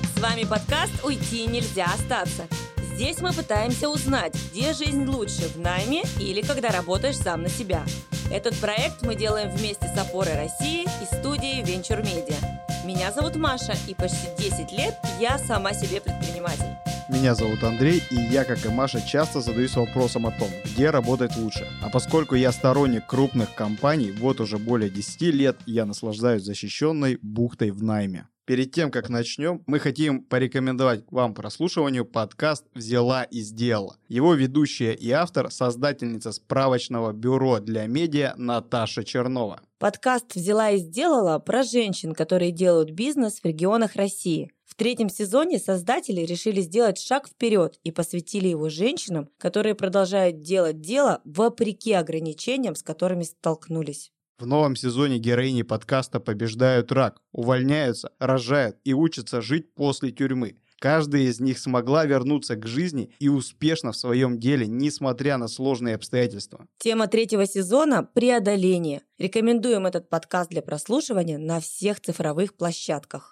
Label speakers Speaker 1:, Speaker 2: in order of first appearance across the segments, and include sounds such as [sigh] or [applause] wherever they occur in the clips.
Speaker 1: Привет! С вами подкаст «Уйти нельзя остаться». Здесь мы пытаемся узнать, где жизнь лучше, в найме или когда работаешь сам на себя. Этот проект мы делаем вместе с «Опорой России» и студией Venture Media. Меня зовут Маша, и почти 10 лет я сама себе предприниматель.
Speaker 2: Меня зовут Андрей, и я, как и Маша, часто задаюсь вопросом о том, где работать лучше. А поскольку я сторонник крупных компаний, вот уже более 10 лет я наслаждаюсь защищенной бухтой в найме. Перед тем, как начнем, мы хотим порекомендовать вам прослушиванию подкаст «Взяла и сделала». Его ведущая и автор – создательница справочного бюро для медиа Наташа Чернова.
Speaker 1: Подкаст «Взяла и сделала» про женщин, которые делают бизнес в регионах России. В третьем сезоне создатели решили сделать шаг вперед и посвятили его женщинам, которые продолжают делать дело вопреки ограничениям, с которыми столкнулись.
Speaker 2: В новом сезоне героини подкаста побеждают рак, увольняются, рожают и учатся жить после тюрьмы. Каждая из них смогла вернуться к жизни и успешно в своем деле, несмотря на сложные обстоятельства.
Speaker 1: Тема третьего сезона – преодоление. Рекомендуем этот подкаст для прослушивания на всех цифровых площадках.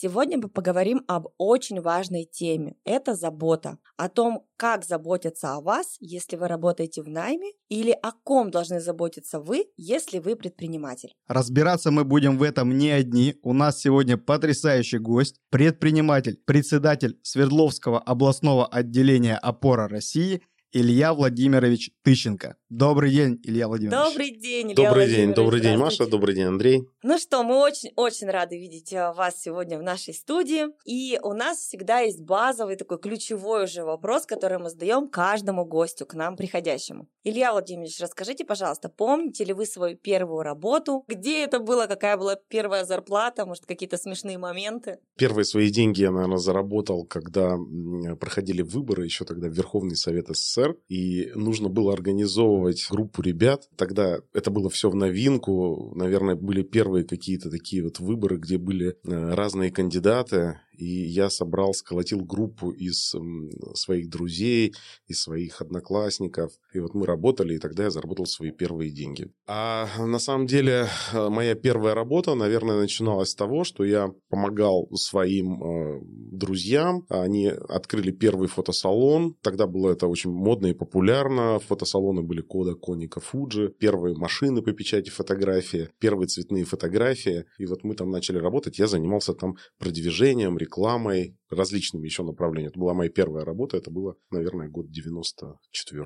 Speaker 1: Сегодня мы поговорим об очень важной теме. Это забота. О том, как заботятся о вас, если вы работаете в найме, или о ком должны заботиться вы, если вы предприниматель.
Speaker 2: Разбираться мы будем в этом не одни. У нас сегодня потрясающий гость, предприниматель, председатель Свердловского областного отделения «Опора России» Илья Владимирович Тыщенко. Добрый день, Илья Владимирович.
Speaker 1: Добрый день, Илья
Speaker 3: Добрый день, добрый день, Маша, добрый день, Андрей.
Speaker 1: Ну что, мы очень-очень рады видеть э, вас сегодня в нашей студии. И у нас всегда есть базовый такой ключевой уже вопрос, который мы задаем каждому гостю, к нам приходящему. Илья Владимирович, расскажите, пожалуйста, помните ли вы свою первую работу? Где это было? Какая была первая зарплата? Может, какие-то смешные моменты?
Speaker 3: Первые свои деньги я, наверное, заработал, когда проходили выборы, еще тогда в Верховный Совет СССР, и нужно было организовывать группу ребят. Тогда это было все в новинку, наверное, были первые какие-то такие вот выборы, где были э, разные кандидаты, и я собрал, сколотил группу из своих друзей, из своих одноклассников. И вот мы работали, и тогда я заработал свои первые деньги. А на самом деле э, моя первая работа, наверное, начиналась с того, что я помогал своим э, друзьям. Они открыли первый фотосалон. Тогда было это очень модно и популярно. Фотосалоны были Кода, Коника, Фуджи. Первые машины по печати фотографии, первые цветные фотографии. И вот мы там начали работать. Я занимался там продвижением, рекламой, различными еще направлениями. Это была моя первая работа, это было, наверное, год 94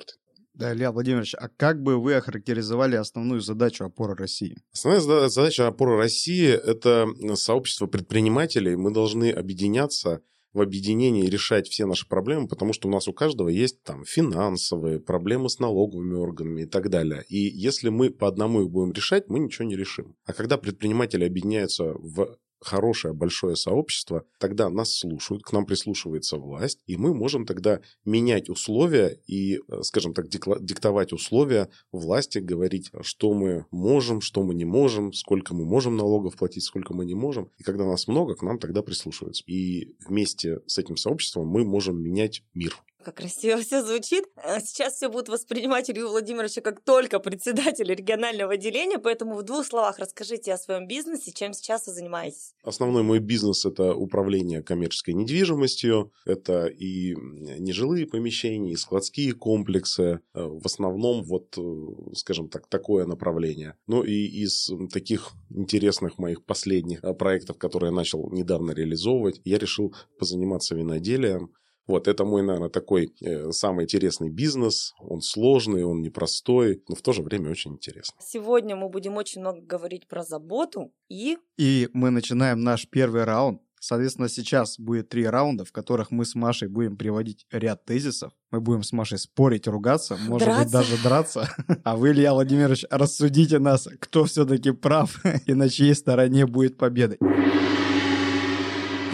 Speaker 2: Да, Илья Владимирович, а как бы вы охарактеризовали основную задачу опоры России?
Speaker 3: Основная зада- задача опоры России – это сообщество предпринимателей. Мы должны объединяться в объединении решать все наши проблемы, потому что у нас у каждого есть там финансовые, проблемы с налоговыми органами и так далее. И если мы по одному их будем решать, мы ничего не решим. А когда предприниматели объединяются в хорошее большое сообщество, тогда нас слушают, к нам прислушивается власть, и мы можем тогда менять условия и, э, скажем так, диктовать условия власти, говорить, что мы можем, что мы не можем, сколько мы можем налогов платить, сколько мы не можем. И когда нас много, к нам тогда прислушиваются. И вместе с этим сообществом мы можем менять мир.
Speaker 1: Как красиво [laughs] все звучит. А Сейчас все будут воспринимать Илью Владимировича как только председателя регионального отделения, поэтому в двух словах расскажите о своем бизнесе, чем сейчас вы занимаетесь.
Speaker 3: Основной мой бизнес – это управление коммерческой недвижимостью. Это и нежилые помещения, и складские комплексы. Э, В основном, вот, э, скажем так, такое направление. Ну и из таких интересных моих последних э, проектов, которые я начал недавно реализовывать, я решил позаниматься виноделием. Вот, это мой, наверное, такой э, самый интересный бизнес. Он сложный, он непростой, но в то же время очень интересный.
Speaker 1: Сегодня мы будем очень много говорить про заботу и
Speaker 2: И мы начинаем наш первый раунд. Соответственно, сейчас будет три раунда, в которых мы с Машей будем приводить ряд тезисов. Мы будем с Машей спорить, ругаться, может быть,
Speaker 1: Драться.
Speaker 2: даже драться. [laughs] А вы, Илья Владимирович, рассудите нас, кто все-таки прав [laughs] и на чьей стороне будет победа.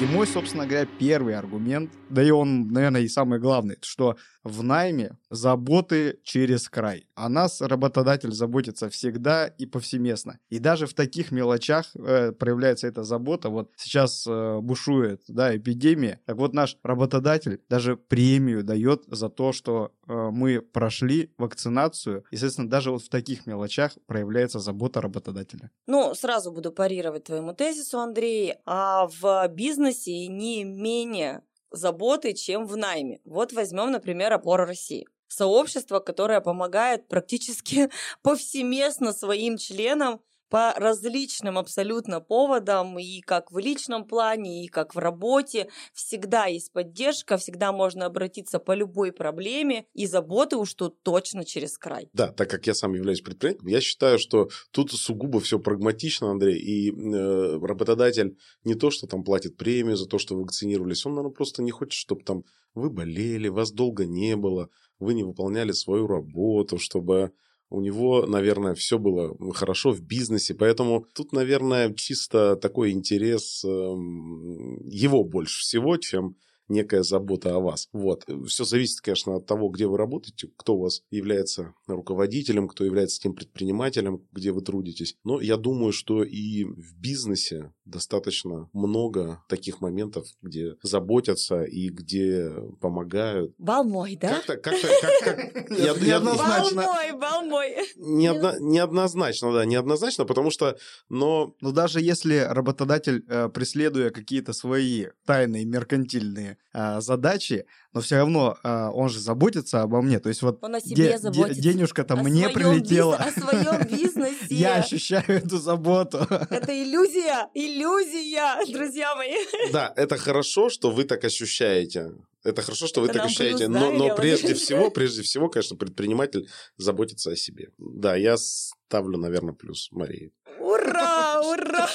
Speaker 2: И мой, собственно говоря, первый аргумент, да и он, наверное, и самый главный, что в найме заботы через край. О нас работодатель заботится всегда и повсеместно. И даже в таких мелочах э, проявляется эта забота. Вот сейчас э, бушует да, эпидемия. Так вот наш работодатель даже премию дает за то, что э, мы прошли вакцинацию. И, соответственно, даже вот в таких мелочах проявляется забота работодателя.
Speaker 1: Ну, сразу буду парировать твоему тезису, Андрей. А в бизнесе не менее заботы, чем в найме. Вот возьмем, например, опора России сообщество, которое помогает практически [laughs] повсеместно своим членам по различным абсолютно поводам, и как в личном плане, и как в работе. Всегда есть поддержка, всегда можно обратиться по любой проблеме, и заботы уж тут точно через край.
Speaker 3: Да, так как я сам являюсь предпринимателем, я считаю, что тут сугубо все прагматично, Андрей, и э, работодатель не то, что там платит премию за то, что вакцинировались, он, наверное, просто не хочет, чтобы там вы болели, вас долго не было, вы не выполняли свою работу, чтобы у него, наверное, все было хорошо в бизнесе, поэтому тут, наверное, чисто такой интерес эм, его больше всего, чем некая забота о вас. Вот. Все зависит, конечно, от того, где вы работаете, кто у вас является руководителем, кто является тем предпринимателем, где вы трудитесь. Но я думаю, что и в бизнесе достаточно много таких моментов, где заботятся и где помогают.
Speaker 1: Бал мой, да?
Speaker 3: Как-то, как-то, как, [laughs] Неоднозначно.
Speaker 1: Бал мой.
Speaker 3: Неоднозначно, да, неоднозначно, потому что, но...
Speaker 2: Но даже если работодатель, э, преследуя какие-то свои тайные меркантильные а, задачи, но все равно а, он же заботится обо мне. То есть вот
Speaker 1: он о себе де- заботится.
Speaker 2: денежка-то мне прилетела.
Speaker 1: Биз- о своем бизнесе.
Speaker 2: Я ощущаю эту заботу.
Speaker 1: Это иллюзия, иллюзия, друзья мои.
Speaker 3: Да, это хорошо, что вы так ощущаете. Это хорошо, что вы так ощущаете, но, но прежде всего, прежде всего, конечно, предприниматель заботится о себе. Да, я ставлю, наверное, плюс Марии.
Speaker 1: Ура, ура!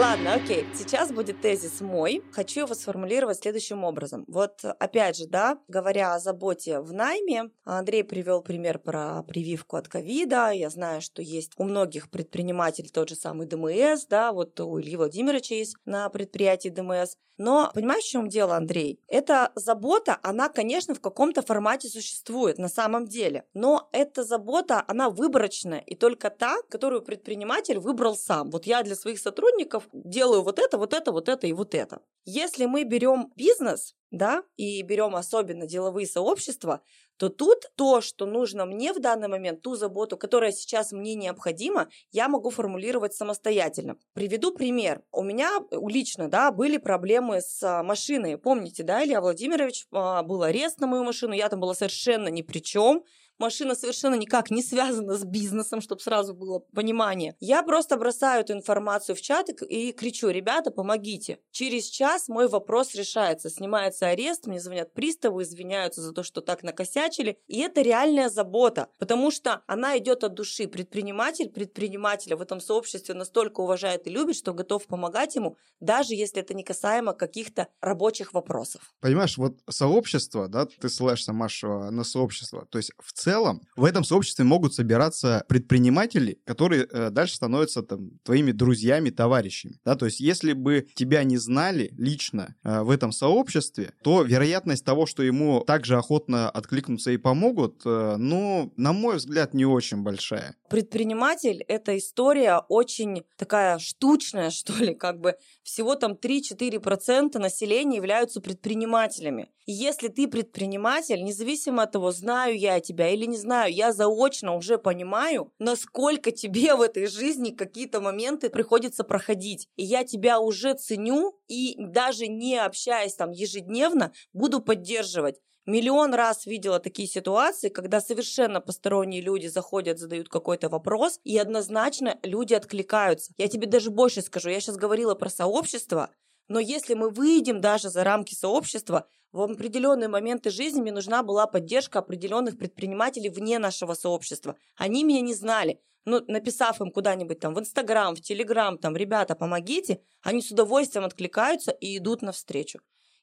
Speaker 1: Ладно, окей. Сейчас будет тезис мой. Хочу его сформулировать следующим образом. Вот опять же, да, говоря о заботе в найме, Андрей привел пример про прививку от ковида. Я знаю, что есть у многих предпринимателей тот же самый ДМС, да, вот у Ильи Владимировича есть на предприятии ДМС. Но понимаешь, в чем дело, Андрей? Эта забота, она, конечно, в каком-то формате существует на самом деле. Но эта забота, она выборочная. И только та, которую предприниматель выбрал сам. Вот я для своих сотрудников делаю вот это, вот это, вот это и вот это. Если мы берем бизнес, да, и берем особенно деловые сообщества, то тут то, что нужно мне в данный момент, ту заботу, которая сейчас мне необходима, я могу формулировать самостоятельно. Приведу пример. У меня лично, да, были проблемы с а, машиной. Помните, да, Илья Владимирович, а, был арест на мою машину, я там была совершенно ни при чем машина совершенно никак не связана с бизнесом, чтобы сразу было понимание. Я просто бросаю эту информацию в чат и кричу, ребята, помогите. Через час мой вопрос решается, снимается арест, мне звонят приставы, извиняются за то, что так накосячили. И это реальная забота, потому что она идет от души. Предприниматель предпринимателя в этом сообществе настолько уважает и любит, что готов помогать ему, даже если это не касаемо каких-то рабочих вопросов.
Speaker 2: Понимаешь, вот сообщество, да, ты ссылаешься, Маша, на сообщество. То есть в целом целом в этом сообществе могут собираться предприниматели, которые э, дальше становятся там твоими друзьями, товарищами. Да, то есть если бы тебя не знали лично э, в этом сообществе, то вероятность того, что ему также охотно откликнутся и помогут, э, ну, на мой взгляд, не очень большая.
Speaker 1: Предприниматель — это история очень такая штучная, [laughs] что ли, как бы всего там 3-4% населения являются предпринимателями. И если ты предприниматель, независимо от того, знаю я тебя или не знаю, я заочно уже понимаю, насколько тебе [laughs] в этой жизни какие-то моменты приходится проходить. И я тебя уже ценю и даже не общаясь там ежедневно, буду поддерживать. Миллион раз видела такие ситуации, когда совершенно посторонние люди заходят, задают какой-то вопрос, и однозначно люди откликаются. Я тебе даже больше скажу, я сейчас говорила про сообщество, но если мы выйдем даже за рамки сообщества, в определенные моменты жизни мне нужна была поддержка определенных предпринимателей вне нашего сообщества. Они меня не знали. Но написав им куда-нибудь там в Инстаграм, в Телеграм, там, ребята, помогите, они с удовольствием откликаются и идут навстречу.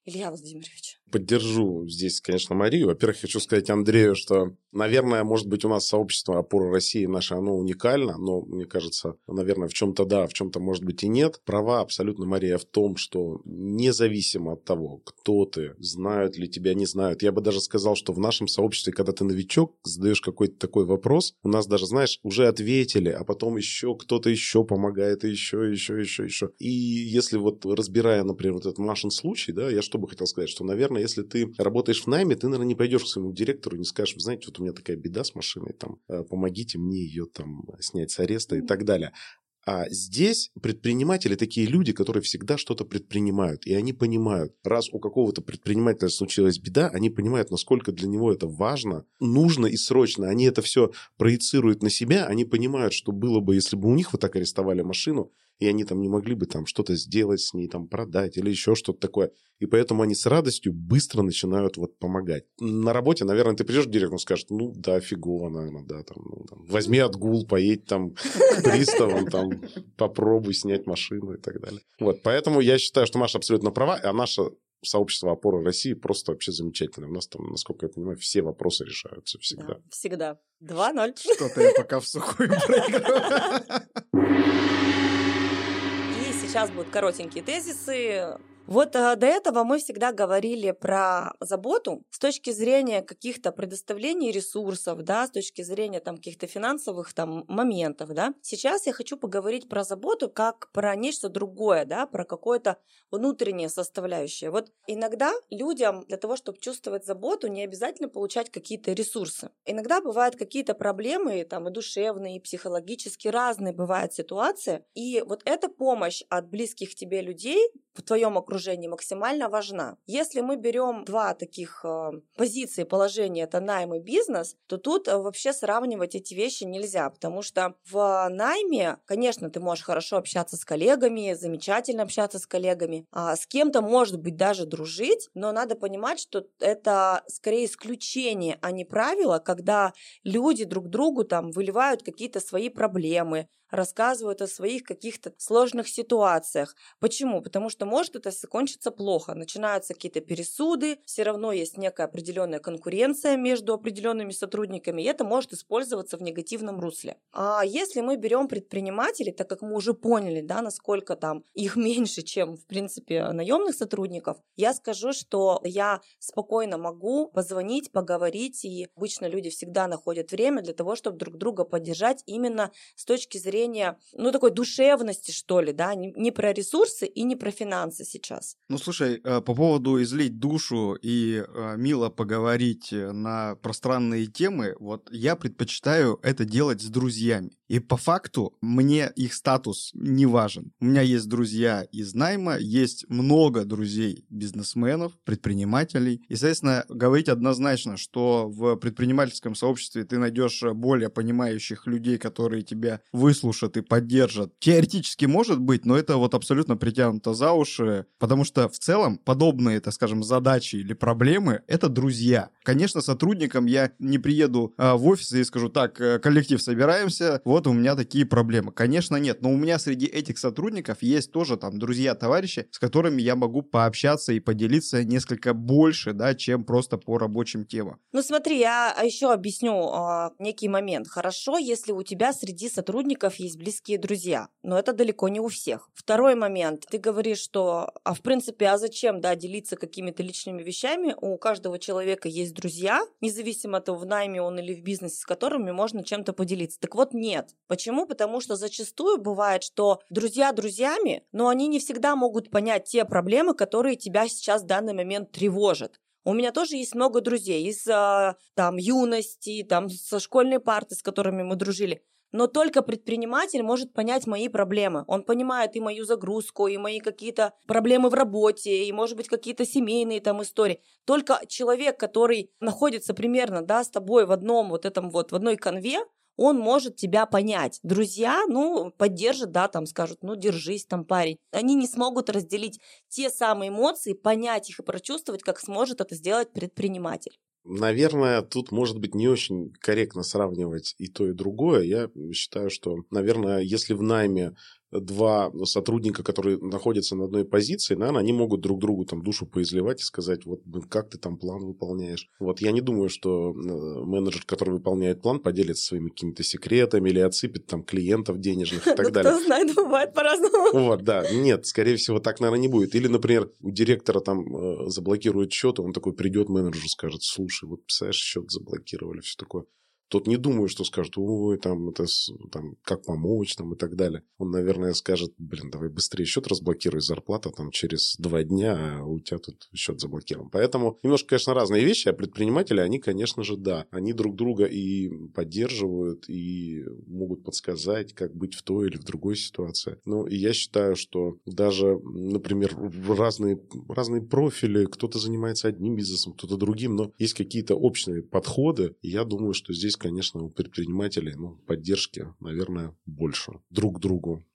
Speaker 1: Илья Владимирович?
Speaker 3: Поддержу здесь, конечно, Марию. Во-первых, хочу сказать Андрею, что, наверное, может быть, у нас сообщество опоры России наше, оно уникально, но, мне кажется, наверное, в чем-то да, в чем-то, может быть, и нет. Права абсолютно, Мария, в том, что независимо от того, кто ты, знают ли тебя, не знают. Я бы даже сказал, что в нашем сообществе, когда ты новичок, задаешь какой-то такой вопрос, у нас даже, знаешь, уже ответили, а потом еще кто-то еще помогает, и еще, еще, еще, еще. И если вот разбирая, например, вот этот Машин случай, да, я что бы хотел сказать, что, наверное, если ты работаешь в найме, ты, наверное, не пойдешь к своему директору и не скажешь, вы знаете, вот у меня такая беда с машиной, там, э, помогите мне ее там снять с ареста и так далее. А здесь предприниматели такие люди, которые всегда что-то предпринимают. И они понимают, раз у какого-то предпринимателя случилась беда, они понимают, насколько для него это важно, нужно и срочно. Они это все проецируют на себя, они понимают, что было бы, если бы у них вот так арестовали машину, и они там не могли бы там что-то сделать с ней, там продать или еще что-то такое. И поэтому они с радостью быстро начинают вот помогать. На работе, наверное, ты придешь к директору и скажешь, ну да, фигово, наверное, да, там, ну, там возьми отгул, поедь там [laughs] к приставам, там, попробуй снять машину и так далее. Вот, поэтому я считаю, что Маша абсолютно права, а наша сообщество опоры России просто вообще замечательное. У нас там, насколько я понимаю, все вопросы решаются всегда. Да,
Speaker 1: всегда. 2-0.
Speaker 2: Что-то я пока в сухую [laughs] проигрываю
Speaker 1: сейчас будут коротенькие тезисы, вот а, до этого мы всегда говорили про заботу с точки зрения каких-то предоставлений ресурсов, да, с точки зрения там каких-то финансовых там моментов, да. Сейчас я хочу поговорить про заботу как про нечто другое, да, про какое-то внутреннее составляющее. Вот иногда людям для того, чтобы чувствовать заботу, не обязательно получать какие-то ресурсы. Иногда бывают какие-то проблемы, там и душевные, и психологически разные бывают ситуации, и вот эта помощь от близких тебе людей в твоем окружении максимально важна. Если мы берем два таких э, позиции положения, это найм и бизнес, то тут э, вообще сравнивать эти вещи нельзя, потому что в найме, конечно, ты можешь хорошо общаться с коллегами, замечательно общаться с коллегами, а с кем-то, может быть, даже дружить, но надо понимать, что это скорее исключение, а не правило, когда люди друг другу там выливают какие-то свои проблемы, рассказывают о своих каких-то сложных ситуациях. Почему? Потому что может это закончиться плохо. Начинаются какие-то пересуды, все равно есть некая определенная конкуренция между определенными сотрудниками, и это может использоваться в негативном русле. А если мы берем предпринимателей, так как мы уже поняли, да, насколько там их [laughs] меньше, чем, в принципе, наемных сотрудников, я скажу, что я спокойно могу позвонить, поговорить, и обычно люди всегда находят время для того, чтобы друг друга поддержать именно с точки зрения зрения, ну, такой душевности, что ли, да, не, не про ресурсы и не про финансы сейчас.
Speaker 2: Ну, слушай, э, по поводу излить душу и э, мило поговорить на пространные темы, вот я предпочитаю это делать с друзьями. И по факту мне их статус не важен. У меня есть друзья из найма, есть много друзей бизнесменов, предпринимателей. И, соответственно, говорить однозначно, что в предпринимательском сообществе ты найдешь более понимающих людей, которые тебя выслушают и поддержат. Теоретически может быть, но это вот абсолютно притянуто за уши, потому что в целом подобные, так скажем, задачи или проблемы — это друзья. Конечно, сотрудникам я не приеду а, в офис и скажу, так, э, коллектив, собираемся, вот вот у меня такие проблемы. Конечно, нет, но у меня среди этих сотрудников есть тоже там друзья, товарищи, с которыми я могу пообщаться и поделиться несколько больше, да, чем просто по рабочим темам.
Speaker 1: Ну смотри, я еще объясню э, некий момент. Хорошо, если у тебя среди сотрудников есть близкие друзья, но это далеко не у всех. Второй момент. Ты говоришь, что, а в принципе, а зачем, да, делиться какими-то личными вещами? У каждого человека есть друзья, независимо от того, в найме он или в бизнесе, с которыми можно чем-то поделиться. Так вот, нет. Почему? Потому что зачастую бывает, что друзья друзьями, но они не всегда могут понять те проблемы, которые тебя сейчас в данный момент тревожат. У меня тоже есть много друзей из а, там юности, там со школьной парты, с которыми мы дружили. Но только предприниматель может понять мои проблемы. Он понимает и мою загрузку, и мои какие-то проблемы в работе, и, может быть, какие-то семейные там истории. Только человек, который находится примерно, да, с тобой в одном вот этом вот, в одной конве, он может тебя понять. Друзья, ну, поддержат, да, там скажут, ну, держись там, парень. Они не смогут разделить те самые эмоции, понять их и прочувствовать, как сможет это сделать предприниматель.
Speaker 3: Наверное, тут может быть не очень корректно сравнивать и то, и другое. Я считаю, что, наверное, если в найме два сотрудника, которые находятся на одной позиции, наверное, они могут друг другу там душу поизливать и сказать, вот как ты там план выполняешь. Вот я не думаю, что э, менеджер, который выполняет план, поделится своими какими-то секретами или отсыпет там клиентов денежных и [laughs] так
Speaker 1: Ну,
Speaker 3: далее.
Speaker 1: Кто знает, бывает по-разному.
Speaker 3: Вот, да. Нет, скорее всего, так, наверное, не будет. Или, например, у директора там э, заблокируют счет, он такой придет менеджеру, скажет, слушай, вот, представляешь, счет заблокировали, все такое. Тот не думаю, что скажет, ой, там, это, там, как помочь, там, и так далее. Он, наверное, скажет, блин, давай быстрее счет разблокируй, зарплата там через два дня, а у тебя тут счет заблокирован. Поэтому немножко, конечно, разные вещи, а предприниматели, они, конечно же, да, они друг друга и поддерживают, и могут подсказать, как быть в той или в другой ситуации. Ну, и я считаю, что даже, например, разные, разные профили, кто-то занимается одним бизнесом, кто-то другим, но есть какие-то общие подходы, и я думаю, что здесь, конечно, у предпринимателей ну, поддержки, наверное, больше друг другу.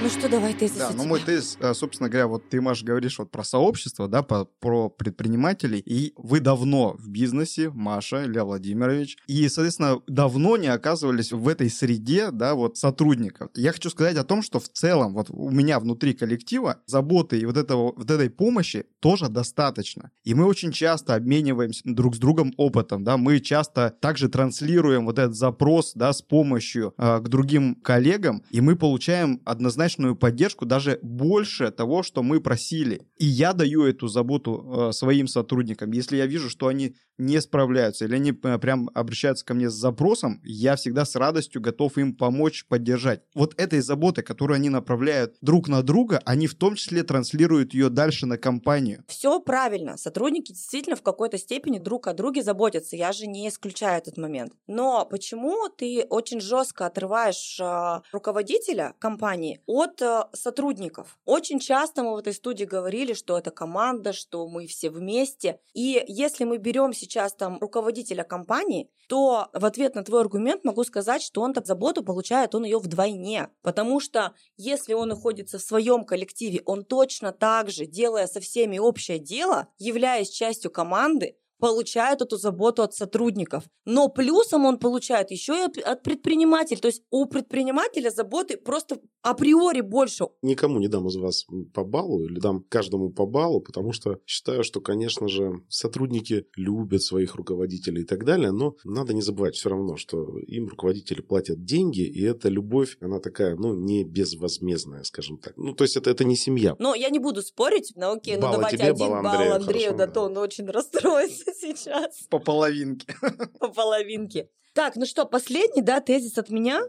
Speaker 1: Ну что, давай тезис
Speaker 2: Да, ну мой тезис, э, собственно говоря, вот ты, Маш, говоришь вот про сообщество, да, по- про предпринимателей, и вы давно в бизнесе, Маша, Илья Владимирович, и, соответственно, давно не оказывались в этой среде, да, вот сотрудников. Я хочу сказать о том, что в целом вот у меня внутри коллектива заботы и вот, этого, вот этой помощи тоже достаточно. И мы очень часто обмениваемся друг с другом опытом, да, мы часто также транслируем вот этот запрос, да, с помощью э, к другим коллегам, и мы получаем однозначную поддержку даже больше того, что мы просили. И я даю эту заботу э, своим сотрудникам. Если я вижу, что они не справляются, или они э, прям обращаются ко мне с запросом, я всегда с радостью готов им помочь, поддержать. Вот этой заботой, которую они направляют друг на друга, они в том числе транслируют ее дальше на компанию.
Speaker 1: Все правильно. Сотрудники действительно в какой-то степени друг о друге заботятся. Я же не исключаю этот момент. Но почему ты очень жестко отрываешь а, руководителя компании а, сотрудников? Очень часто мы в этой студии говорили, что это команда, что мы все вместе. И если мы берем сейчас там руководителя компании, то в ответ на твой аргумент могу сказать, что он так заботу получает, он ее вдвойне. Потому что если он находится в своем коллективе, он точно так же, делая со всеми общее дело, являясь частью команды, получает эту заботу от сотрудников. Но плюсом он получает еще и от- предпринимателей. То есть у предпринимателя заботы просто априори больше.
Speaker 3: Никому не дам из вас по баллу или дам каждому по баллу, потому что считаю, что, конечно же, сотрудники любят своих руководителей и так далее, но надо не забывать все равно, что им руководители платят деньги, и эта любовь, она такая, ну, не безвозмездная, скажем так. Ну, то есть это, это не семья.
Speaker 1: Но я не буду спорить. Ну окей, ну давайте
Speaker 3: тебе,
Speaker 1: один
Speaker 3: балл
Speaker 1: балл
Speaker 3: Андрею,
Speaker 1: Андрею,
Speaker 3: хорошо,
Speaker 1: да
Speaker 3: да.
Speaker 1: то он очень расстроится [laughs] сейчас
Speaker 2: По половинке.
Speaker 1: по половинке. Так, ну что, последний, да, тезис от меня.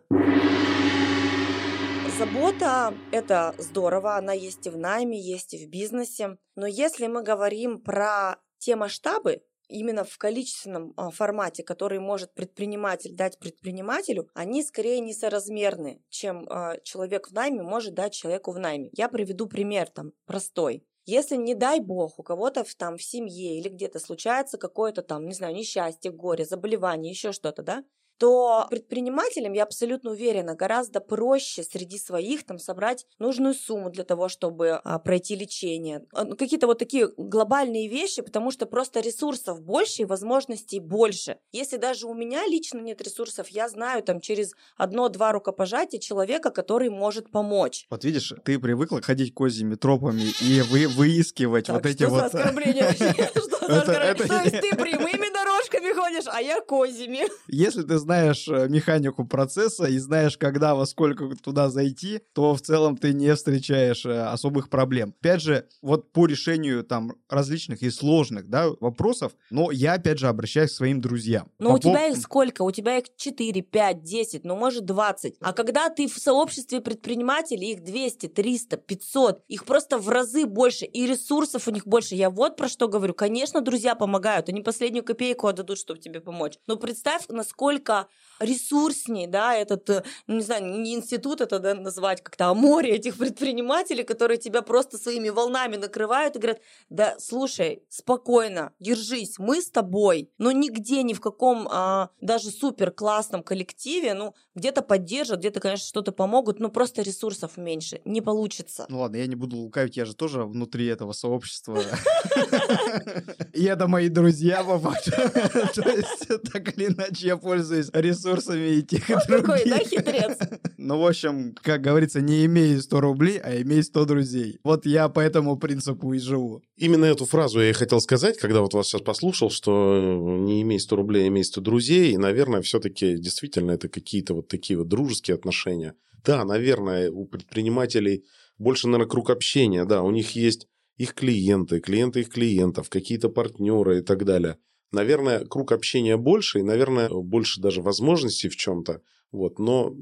Speaker 1: Забота – это здорово, она есть и в найме, есть и в бизнесе. Но если мы говорим про те масштабы, именно в количественном а, формате, который может предприниматель дать предпринимателю, они скорее несоразмерны, чем а, человек в найме может дать человеку в найме. Я приведу пример там простой. Если, не дай бог, у кого-то в, там в семье или где-то случается какое-то там, не знаю, несчастье, горе, заболевание, еще что-то, да, то предпринимателям, я абсолютно уверена, гораздо проще среди своих там собрать нужную сумму для того, чтобы а, пройти лечение. А, ну, Какие-то вот такие глобальные вещи, потому что просто ресурсов больше и возможностей больше. Если даже у меня лично нет ресурсов, я знаю там через одно-два рукопожатия человека, который может помочь.
Speaker 2: Вот видишь, ты привыкла ходить козьими тропами и вы, выискивать
Speaker 1: Так,
Speaker 2: вот эти
Speaker 1: что за
Speaker 2: вот...
Speaker 1: оскорбление? [laughs] Что за оскорбление? То есть ты прямыми дорожками ходишь, а я козьими.
Speaker 2: Если ты знаешь э, механику процесса и знаешь, когда, во сколько туда зайти, то в целом ты не встречаешь э, особых проблем. Опять же, вот по решению там различных и сложных да, вопросов, но я опять же обращаюсь к своим друзьям.
Speaker 1: Но у
Speaker 2: По
Speaker 1: тебя
Speaker 2: пов-
Speaker 1: их сколько? У тебя их 4, 5, 10, ну может 20. А когда ты в сообществе предпринимателей, их 200, 300, 500, их просто в разы больше, и ресурсов у них больше. Я вот про что говорю. Конечно, друзья помогают, они последнюю копейку отдадут, чтобы тебе помочь. Но представь, насколько ресурсней, да, этот, э, ну, не знаю, не институт это да, назвать как-то, а море этих [laughs] предпринимателей, которые тебя просто своими волнами накрывают и говорят, да, слушай, спокойно, держись, мы с тобой, но нигде, ни в каком а, даже супер классном коллективе, ну, где-то поддержат, где-то, конечно, что-то помогут, но просто ресурсов меньше, не получится.
Speaker 2: Ну ладно, я не буду лукавить, я же тоже внутри этого сообщества. [laughs] И это мои друзья, по. [laughs] То есть, так или иначе, я пользуюсь ресурсами и тех, и других.
Speaker 1: Какой, да, хитрец? [laughs]
Speaker 2: Ну, в общем, как говорится, не имей 100 рублей, а имей 100 друзей. Вот я по этому принципу и живу.
Speaker 3: Именно эту фразу я и хотел сказать, когда вот вас сейчас послушал, что не имей 100 рублей, а имей 100 друзей. И, наверное, все-таки действительно это какие-то вот такие вот дружеские отношения. Да, наверное, у предпринимателей больше, наверное, круг общения. Да, у них есть их клиенты, клиенты их клиентов, какие-то партнеры и так далее. Наверное, круг общения больше, и, наверное, больше даже возможностей в чем-то. Вот, но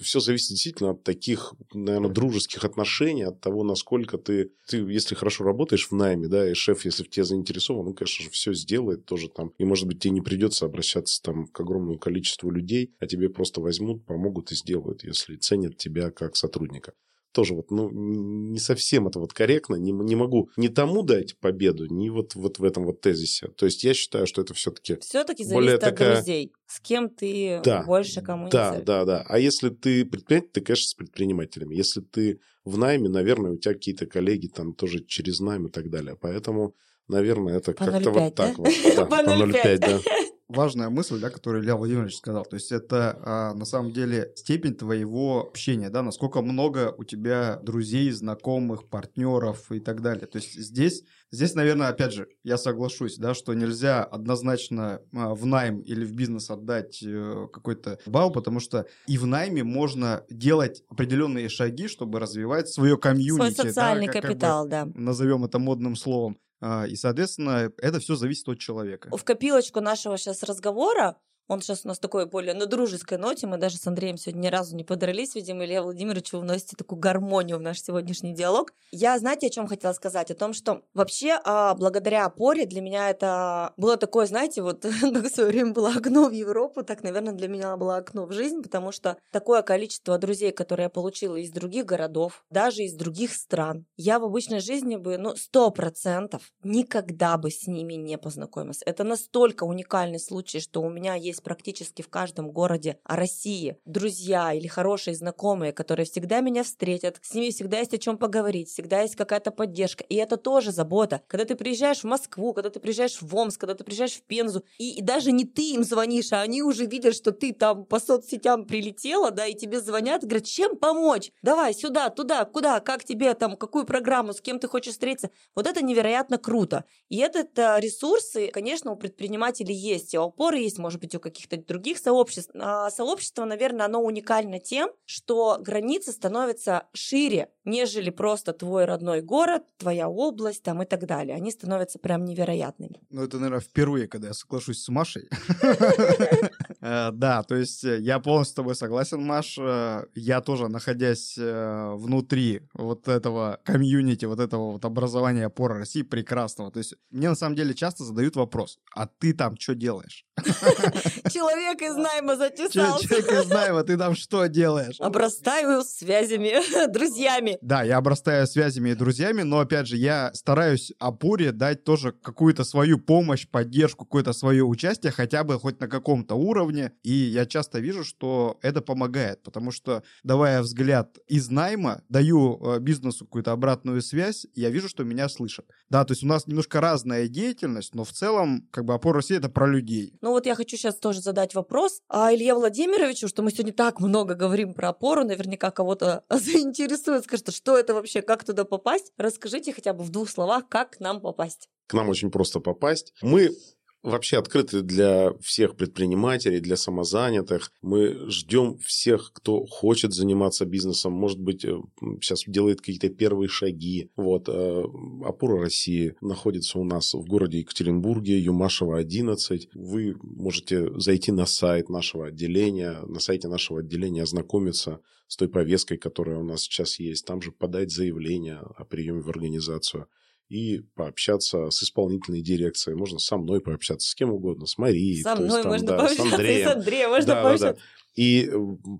Speaker 3: все зависит действительно от таких, наверное, дружеских отношений, от того, насколько ты, ты, если хорошо работаешь в найме, да, и шеф, если в тебе заинтересован, ну, конечно же, все сделает тоже там. И, может быть, тебе не придется обращаться там к огромному количеству людей, а тебе просто возьмут, помогут и сделают, если ценят тебя как сотрудника тоже вот, ну, не совсем это вот корректно, не, не могу ни тому дать победу, ни вот, вот в этом вот тезисе. То есть я считаю, что это все-таки
Speaker 1: Все-таки зависит от такая... друзей. С кем ты да, больше коммуницируешь.
Speaker 3: Да, да, да. А если ты предприниматель, ты, конечно, с предпринимателями. Если ты в найме, наверное, у тебя какие-то коллеги там тоже через найм и так далее. Поэтому, наверное, это как-то вот так вот. Да, [laughs] по 0,5, да
Speaker 2: важная мысль, да, которую Илья Владимирович сказал. То есть это а, на самом деле степень твоего общения, да, насколько много у тебя друзей, знакомых, партнеров и так далее. То есть здесь, здесь, наверное, опять же, я соглашусь, да, что нельзя однозначно а, в найм или в бизнес отдать э, какой-то балл, потому что и в найме можно делать определенные шаги, чтобы развивать свое комьюнити.
Speaker 1: Свой социальный
Speaker 2: да,
Speaker 1: как, капитал,
Speaker 2: как бы,
Speaker 1: да.
Speaker 2: Назовем это модным словом. А, и, соответственно, это все зависит от человека.
Speaker 1: В копилочку нашего сейчас разговора он сейчас у нас такой более на дружеской ноте. Мы даже с Андреем сегодня ни разу не подрались. Видимо, Илья Владимирович, вы вносите такую гармонию в наш сегодняшний диалог. Я, знаете, о чем хотела сказать? О том, что вообще а, благодаря опоре для меня это было такое, знаете, вот [laughs] в свое время было окно в Европу, так, наверное, для меня было окно в жизнь, потому что такое количество друзей, которые я получила из других городов, даже из других стран, я в обычной жизни бы, ну, сто процентов никогда бы с ними не познакомилась. Это настолько уникальный случай, что у меня есть есть практически в каждом городе России друзья или хорошие знакомые, которые всегда меня встретят, с ними всегда есть о чем поговорить, всегда есть какая-то поддержка. И это тоже забота. Когда ты приезжаешь в Москву, когда ты приезжаешь в Омск, когда ты приезжаешь в Пензу, и, и даже не ты им звонишь, а они уже видят, что ты там по соцсетям прилетела, да, и тебе звонят, говорят, чем помочь? Давай сюда, туда, куда, как тебе там, какую программу, с кем ты хочешь встретиться. Вот это невероятно круто. И этот ресурсы, конечно, у предпринимателей есть, и опоры есть, может быть, у каких-то других сообществ. А сообщество, наверное, оно уникально тем, что границы становятся шире, нежели просто твой родной город, твоя область там и так далее. Они становятся прям невероятными.
Speaker 2: Ну, это, наверное, впервые, когда я соглашусь с Машей. [laughs] Э, да, то есть э, я полностью с тобой согласен, Маш. Э, я тоже, находясь внутри вот этого комьюнити, вот этого вот образования опоры России прекрасного. То есть мне на самом деле часто задают вопрос, а ты там что делаешь? [laughs]
Speaker 1: Человек из найма затесался.
Speaker 2: Человек из найма, ты там что делаешь?
Speaker 1: Обрастаю связями, [laughs] друзьями.
Speaker 2: Да, я обрастаю связями и друзьями, но, опять же, я стараюсь опоре дать тоже какую-то свою помощь, поддержку, какое-то свое участие, хотя бы хоть на каком-то уровне. И я часто вижу, что это помогает, потому что, давая взгляд из найма, даю э, бизнесу какую-то обратную связь, я вижу, что меня слышат. Да, то есть у нас немножко разная деятельность, но в целом, как бы, опора России — это про людей.
Speaker 1: Ну вот я хочу сейчас тоже задать вопрос а Илье Владимировичу, что мы сегодня так много говорим про опору, наверняка кого-то [laughs] заинтересует, скажет, что это вообще, как туда попасть. Расскажите хотя бы в двух словах, как к нам попасть.
Speaker 3: К нам очень просто попасть. Мы вообще открыты для всех предпринимателей, для самозанятых. Мы ждем всех, кто хочет заниматься бизнесом, может быть, сейчас э, делает какие-то первые шаги. Вот. Э, Опора России находится у нас в городе Екатеринбурге, Юмашева, 11. Вы можете зайти на сайт нашего отделения, на сайте нашего отделения ознакомиться с той повесткой, которая у нас сейчас есть. Там же подать заявление о приеме в организацию и пообщаться с исполнительной дирекцией. Можно со мной пообщаться, с кем угодно, с Марией.
Speaker 1: Со мной есть, там, можно да,
Speaker 3: пообщаться, с Андреем.
Speaker 1: и с Андреем можно да, пообщаться. Да, да.
Speaker 3: И,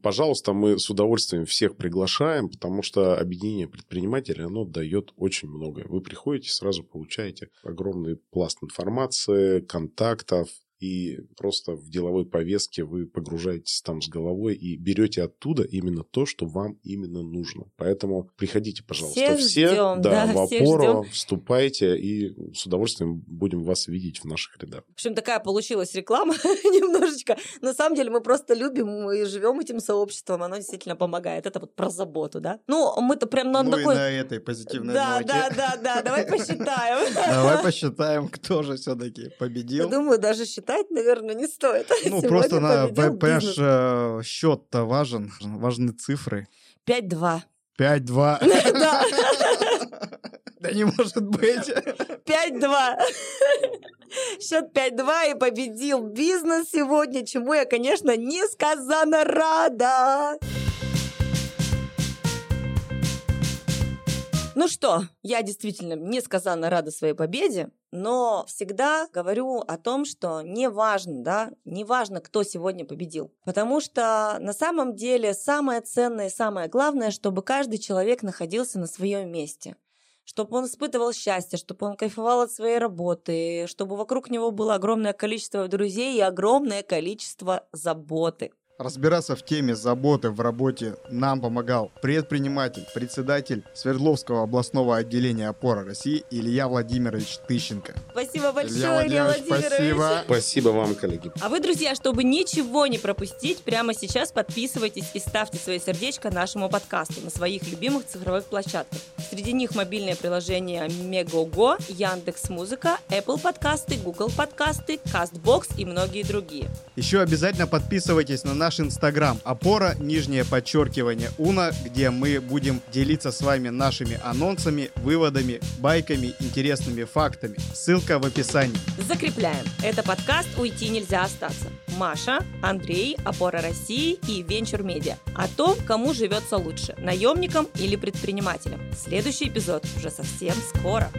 Speaker 3: пожалуйста, мы с удовольствием всех приглашаем, потому что объединение предпринимателей, оно дает очень многое. Вы приходите, сразу получаете огромный пласт информации, контактов, и просто в деловой повестке вы погружаетесь там с головой и берете оттуда именно то, что вам именно нужно. Поэтому приходите, пожалуйста,
Speaker 1: Всех
Speaker 3: все
Speaker 1: ждем,
Speaker 3: да,
Speaker 1: да,
Speaker 3: в опору,
Speaker 1: ждем.
Speaker 3: вступайте, и с удовольствием будем вас видеть в наших рядах.
Speaker 1: В общем, такая получилась реклама [laughs] немножечко. На самом деле мы просто любим и живем этим сообществом. Оно действительно помогает. Это вот про заботу, да? Ну, мы-то прям на
Speaker 2: Ну
Speaker 1: такой...
Speaker 2: на этой позитивной
Speaker 1: Да,
Speaker 2: ноте.
Speaker 1: да, да, да. Давай [laughs] посчитаем.
Speaker 2: Давай посчитаем, кто же все-таки
Speaker 1: Я
Speaker 2: победил.
Speaker 1: думаю, даже считать, наверное, не стоит. [laughs]
Speaker 2: Ну,
Speaker 1: Сегодня
Speaker 2: просто на понимаешь, э, счет-то важен, важны цифры.
Speaker 1: 5-2.
Speaker 2: 5-2. [laughs]
Speaker 1: Да, [laughs]
Speaker 2: Да не может быть.
Speaker 1: 5-2. Счет 5-2 и победил бизнес сегодня, чему я, конечно, несказанно рада. Ну что, я действительно несказанно рада своей победе, но всегда говорю о том, что не важно, да, не важно, кто сегодня победил. Потому что на самом деле самое ценное и самое главное, чтобы каждый человек находился на своем месте чтобы он испытывал счастье, чтобы он кайфовал от своей работы, чтобы вокруг него было огромное количество друзей и огромное количество заботы.
Speaker 2: Разбираться в теме заботы в работе нам помогал предприниматель, председатель Свердловского областного отделения опора России Илья Владимирович Тыщенко.
Speaker 1: Спасибо большое,
Speaker 2: Илья
Speaker 1: Илья Владимирович,
Speaker 2: спасибо.
Speaker 3: Спасибо вам, коллеги.
Speaker 1: А вы, друзья, чтобы ничего не пропустить, прямо сейчас подписывайтесь и ставьте свое сердечко нашему подкасту на своих любимых цифровых площадках. Среди них мобильное приложение Мегого, Яндекс Музыка, Apple подкасты, Google подкасты, Castbox и многие другие.
Speaker 2: Еще обязательно подписывайтесь на наш инстаграм опора, нижнее подчеркивание уна, где мы будем делиться с вами нашими анонсами, выводами, байками, интересными фактами. Ссылка в описании.
Speaker 1: Закрепляем. Это подкаст «Уйти нельзя остаться». Маша, Андрей, Опора России и Венчур Медиа. О том, кому живется лучше – наемникам или предпринимателям. Следующий эпизод уже совсем скоро.